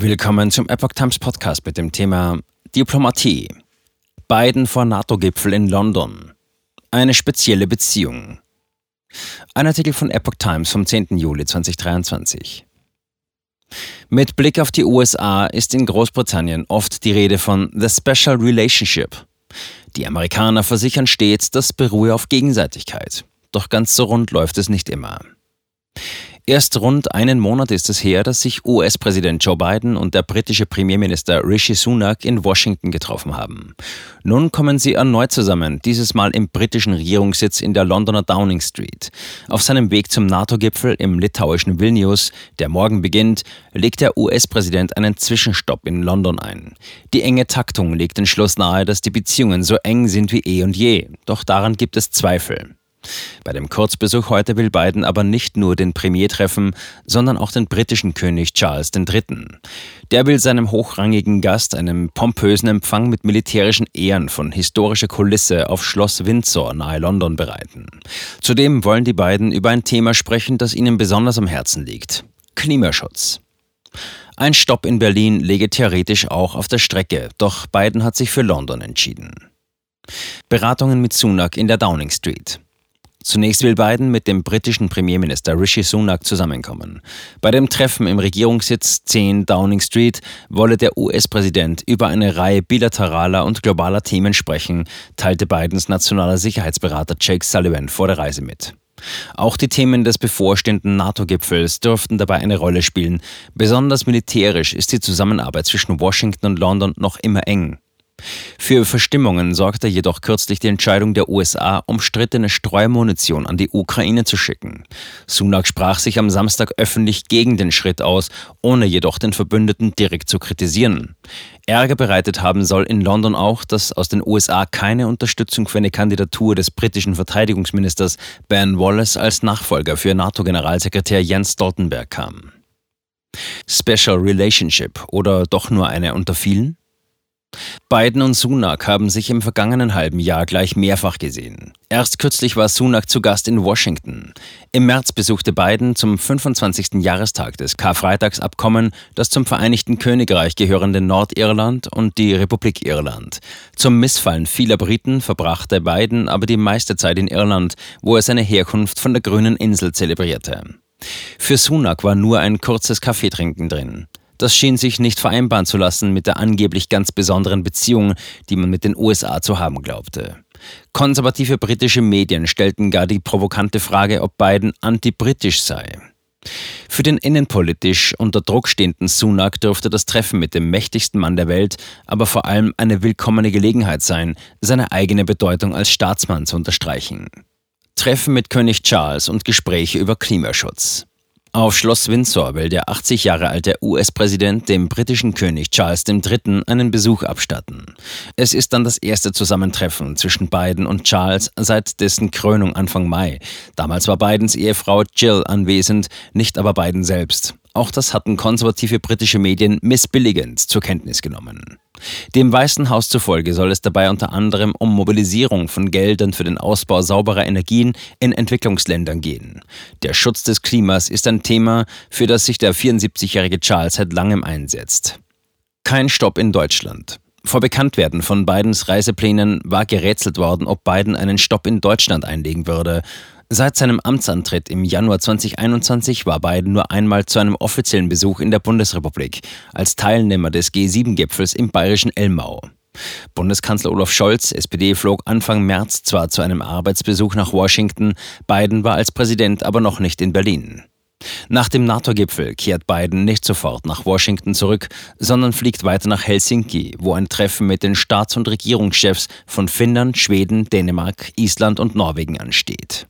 Willkommen zum Epoch Times Podcast mit dem Thema Diplomatie. Biden vor NATO-Gipfel in London. Eine spezielle Beziehung. Ein Artikel von Epoch Times vom 10. Juli 2023. Mit Blick auf die USA ist in Großbritannien oft die Rede von The Special Relationship. Die Amerikaner versichern stets, das beruhe auf Gegenseitigkeit. Doch ganz so rund läuft es nicht immer. Erst rund einen Monat ist es her, dass sich US-Präsident Joe Biden und der britische Premierminister Rishi Sunak in Washington getroffen haben. Nun kommen sie erneut zusammen, dieses Mal im britischen Regierungssitz in der Londoner Downing Street. Auf seinem Weg zum NATO-Gipfel im litauischen Vilnius, der morgen beginnt, legt der US-Präsident einen Zwischenstopp in London ein. Die enge Taktung legt den Schluss nahe, dass die Beziehungen so eng sind wie eh und je. Doch daran gibt es Zweifel. Bei dem Kurzbesuch heute will Biden aber nicht nur den Premier treffen, sondern auch den britischen König Charles III. Der will seinem hochrangigen Gast einen pompösen Empfang mit militärischen Ehren von historischer Kulisse auf Schloss Windsor nahe London bereiten. Zudem wollen die beiden über ein Thema sprechen, das ihnen besonders am Herzen liegt. Klimaschutz. Ein Stopp in Berlin lege theoretisch auch auf der Strecke, doch Biden hat sich für London entschieden. Beratungen mit Sunak in der Downing Street. Zunächst will Biden mit dem britischen Premierminister Rishi Sunak zusammenkommen. Bei dem Treffen im Regierungssitz 10 Downing Street wolle der US-Präsident über eine Reihe bilateraler und globaler Themen sprechen, teilte Bidens nationaler Sicherheitsberater Jake Sullivan vor der Reise mit. Auch die Themen des bevorstehenden NATO-Gipfels dürften dabei eine Rolle spielen. Besonders militärisch ist die Zusammenarbeit zwischen Washington und London noch immer eng. Für Verstimmungen sorgte jedoch kürzlich die Entscheidung der USA, umstrittene Streumunition an die Ukraine zu schicken. Sunak sprach sich am Samstag öffentlich gegen den Schritt aus, ohne jedoch den Verbündeten direkt zu kritisieren. Ärger bereitet haben soll in London auch, dass aus den USA keine Unterstützung für eine Kandidatur des britischen Verteidigungsministers Ben Wallace als Nachfolger für NATO-Generalsekretär Jens Stoltenberg kam. Special Relationship oder doch nur eine unter vielen? Biden und Sunak haben sich im vergangenen halben Jahr gleich mehrfach gesehen. Erst kürzlich war Sunak zu Gast in Washington. Im März besuchte Biden zum 25. Jahrestag des Karfreitagsabkommen das zum Vereinigten Königreich gehörende Nordirland und die Republik Irland. Zum Missfallen vieler Briten verbrachte Biden aber die meiste Zeit in Irland, wo er seine Herkunft von der grünen Insel zelebrierte. Für Sunak war nur ein kurzes Kaffeetrinken drin. Das schien sich nicht vereinbaren zu lassen mit der angeblich ganz besonderen Beziehung, die man mit den USA zu haben glaubte. Konservative britische Medien stellten gar die provokante Frage, ob Biden anti-britisch sei. Für den innenpolitisch unter Druck stehenden Sunak dürfte das Treffen mit dem mächtigsten Mann der Welt aber vor allem eine willkommene Gelegenheit sein, seine eigene Bedeutung als Staatsmann zu unterstreichen. Treffen mit König Charles und Gespräche über Klimaschutz. Auf Schloss Windsor will der 80 Jahre alte US-Präsident dem britischen König Charles III. einen Besuch abstatten. Es ist dann das erste Zusammentreffen zwischen Biden und Charles seit dessen Krönung Anfang Mai. Damals war Bidens Ehefrau Jill anwesend, nicht aber Biden selbst. Auch das hatten konservative britische Medien missbilligend zur Kenntnis genommen. Dem Weißen Haus zufolge soll es dabei unter anderem um Mobilisierung von Geldern für den Ausbau sauberer Energien in Entwicklungsländern gehen. Der Schutz des Klimas ist ein Thema, für das sich der 74-jährige Charles seit langem einsetzt. Kein Stopp in Deutschland. Vor Bekanntwerden von Bidens Reiseplänen war gerätselt worden, ob Biden einen Stopp in Deutschland einlegen würde. Seit seinem Amtsantritt im Januar 2021 war Biden nur einmal zu einem offiziellen Besuch in der Bundesrepublik als Teilnehmer des G7-Gipfels im bayerischen Elmau. Bundeskanzler Olaf Scholz, SPD, flog Anfang März zwar zu einem Arbeitsbesuch nach Washington, Biden war als Präsident aber noch nicht in Berlin. Nach dem NATO-Gipfel kehrt Biden nicht sofort nach Washington zurück, sondern fliegt weiter nach Helsinki, wo ein Treffen mit den Staats- und Regierungschefs von Finnland, Schweden, Dänemark, Island und Norwegen ansteht.